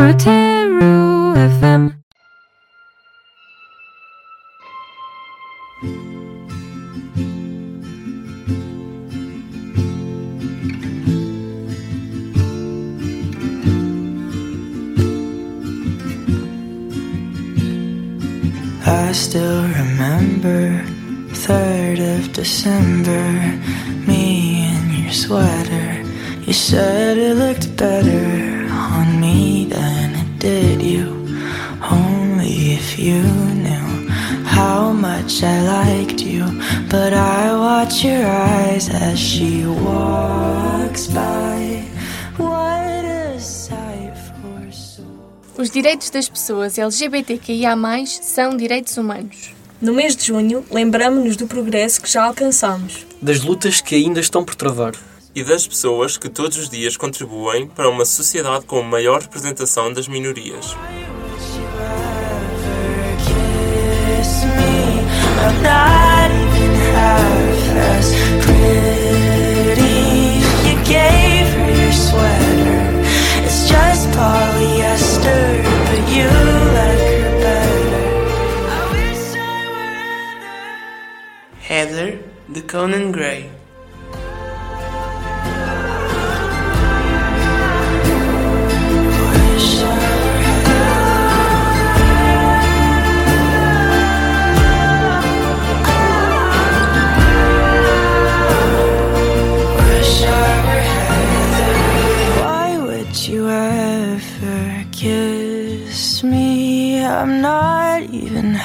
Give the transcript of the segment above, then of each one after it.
Roteiro FM. I still remember 3rd of December, me in your sweater. You said it looked better on me than it did you. Only if you knew how much I liked you. But I watch your eyes as she walks by. What a sight for souls. Os direitos das pessoas LGBTQIA+, são direitos humanos. No mês de junho, lembramos-nos do progresso que já alcançamos. das lutas que ainda estão por travar. E das pessoas que todos os dias contribuem para uma sociedade com maior representação das minorias. kiss me. I'm not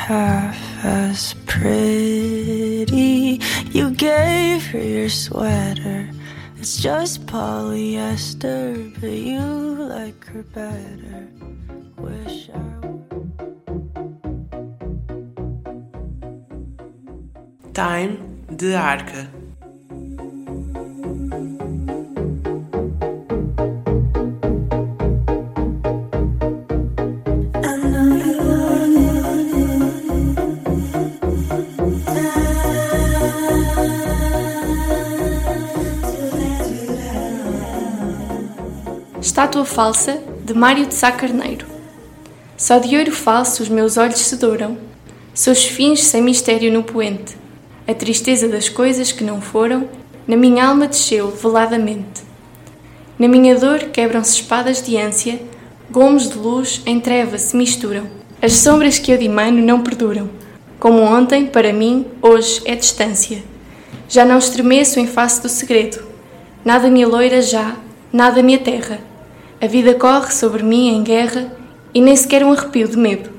half as pretty. You gave her your sweater. It's just polyester, but you like her better. Wish I Time de Arca. Estátua falsa de Mário de Sá Carneiro. Só de ouro falso os meus olhos se douram. Seus fins sem mistério no poente. A tristeza das coisas que não foram, na minha alma desceu veladamente. Na minha dor quebram-se espadas de ânsia, gomos de luz em treva se misturam. As sombras que eu dimano não perduram. Como ontem, para mim, hoje é distância. Já não estremeço em face do segredo. Nada me loira já, nada me aterra. A vida corre sobre mim em guerra e nem sequer um arrepio de medo.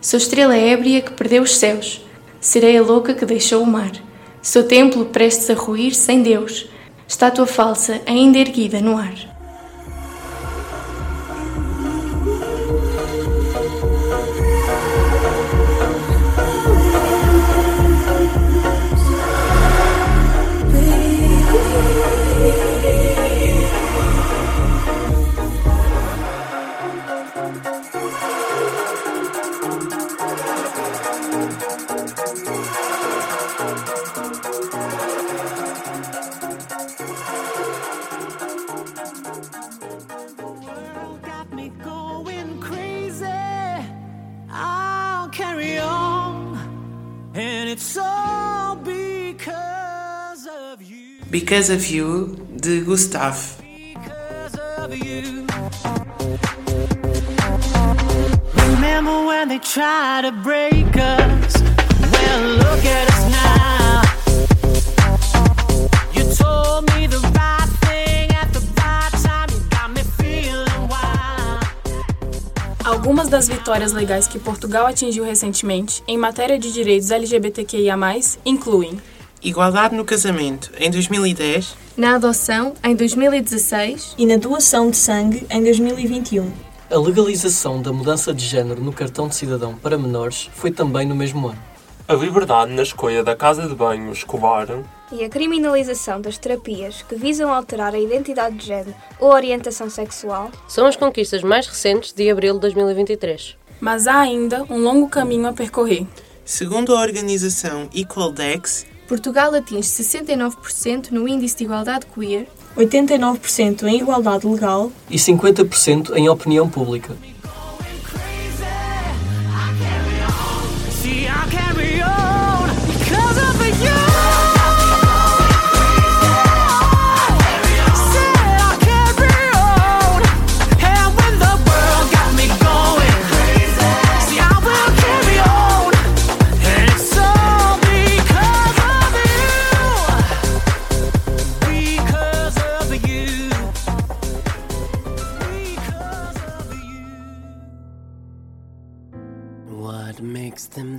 Sou estrela ébria que perdeu os céus, sereia louca que deixou o mar. Sou templo prestes a ruir sem Deus, estátua falsa ainda erguida no ar. It's all because of you. Because of You, de Gustav. Because of you. Remember when they tried to break us? Well, look at us now. Algumas das vitórias legais que Portugal atingiu recentemente em matéria de direitos LGBTQIA+, incluem Igualdade no casamento, em 2010. Na adoção, em 2016, e na doação de sangue em 2021. A legalização da mudança de género no cartão de cidadão para menores foi também no mesmo ano. A liberdade na escolha da casa de banho escolar, e a criminalização das terapias que visam alterar a identidade de género ou orientação sexual São as conquistas mais recentes de abril de 2023. Mas há ainda um longo caminho a percorrer. Segundo a organização Equaldex, Portugal atinge 69% no índice de igualdade queer 89% em igualdade legal e 50% em opinião pública.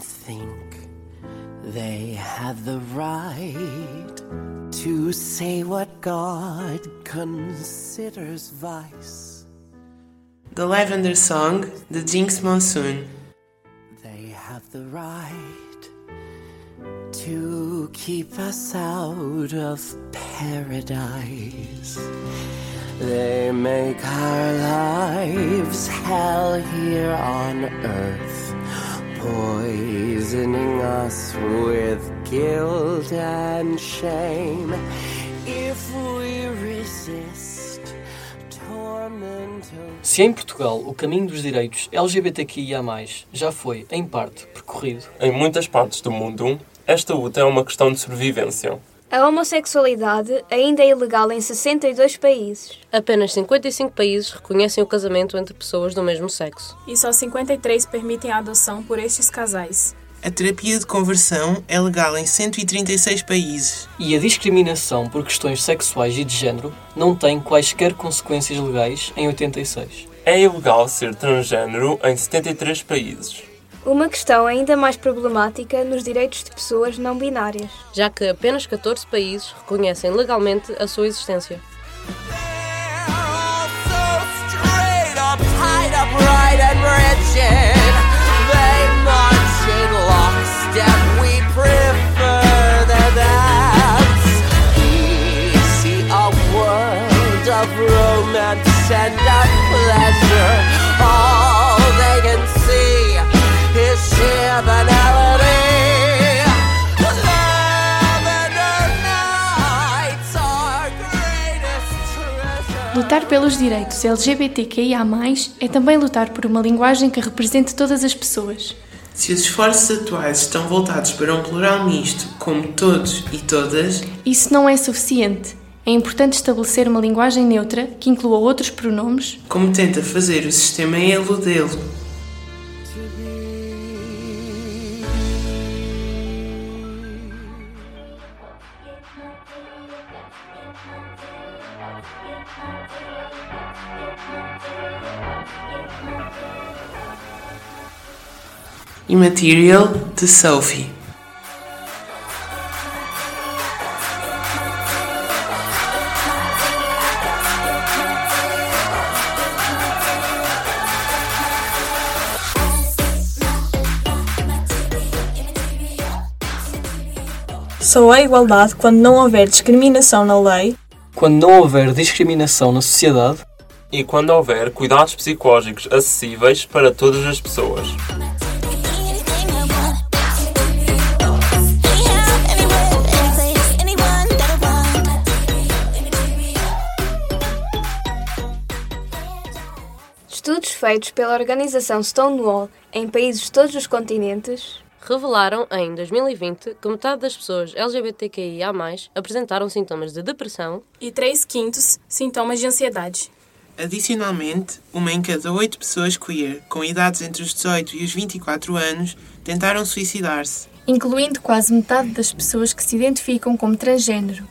Think they have the right to say what God considers vice? The Lavender Song, The Jinx Monsoon. They have the right to keep us out of paradise. They make our lives hell here on earth, poisoning us with guilt and shame. If we resist, torment Se em Portugal o caminho dos direitos LGBTQIA+, já foi, em parte, percorrido, Em muitas partes do mundo, esta luta é uma questão de sobrevivência. A homossexualidade ainda é ilegal em 62 países. Apenas 55 países reconhecem o casamento entre pessoas do mesmo sexo. e só 53 permitem a adoção por estes casais. A terapia de conversão é legal em 136 países. e a discriminação por questões sexuais e de género não tem quaisquer consequências legais em 86. É ilegal ser transgênero em 73 países. Uma questão ainda mais problemática nos direitos de pessoas não binárias. já que apenas 14 países reconhecem legalmente a sua existência. tied up, right Lutar pelos direitos LGBTQIA+, é também lutar por uma linguagem que represente todas as pessoas. Se os esforços atuais estão voltados para um plural misto, como todos e todas, Isso não é suficiente. É importante estabelecer uma linguagem neutra que inclua outros pronomes, como tenta fazer o sistema Elo Immaterial de Sophie. Só há igualdade quando não houver discriminação na lei Quando não houver discriminação na sociedade, E quando houver cuidados psicológicos acessíveis para todas as pessoas. Feitos pela organização Stonewall em países de todos os continentes Revelaram em 2020 que metade das pessoas LGBTQIA+, apresentaram sintomas de depressão e 3 quintos sintomas de ansiedade. Adicionalmente, uma em cada oito pessoas queer, com idades entre os 18 e os 24 anos, tentaram suicidar-se. incluindo quase metade das pessoas que se identificam como transgênero.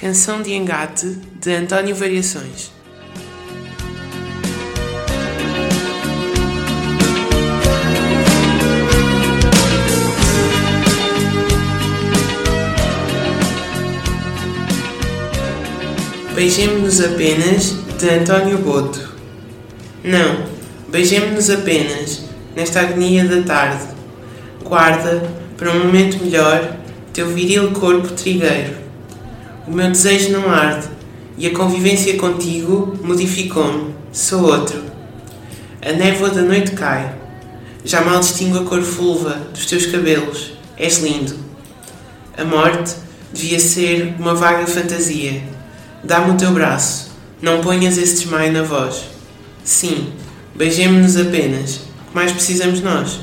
Canção de Engate de António Variações. Beijemo-nos apenas de António Boto. Não, beijemo-nos apenas nesta agonia da tarde. Guarda, para um momento melhor, teu viril corpo trigueiro. O meu desejo não arde e a convivência contigo modificou-me. Sou outro. A névoa da noite cai. Já mal distingo a cor fulva dos teus cabelos. És lindo. A morte devia ser uma vaga fantasia. Dá-me o teu braço. Não ponhas esse desmaio na voz. Sim, beijemo-nos apenas. Que mais precisamos nós?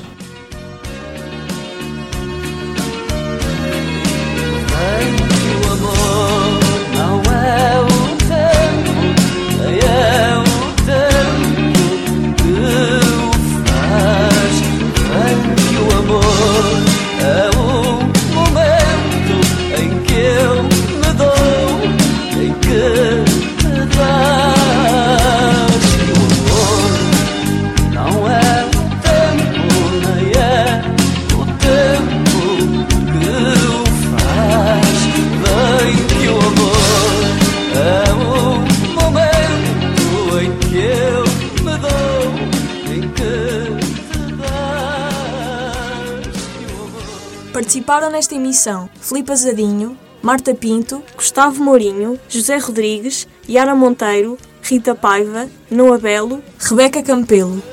Participaram nesta emissão Filipe Azadinho, Marta Pinto, Gustavo Mourinho, José Rodrigues, Yara Monteiro, Rita Paiva, Noa Belo, Rebeca Campelo.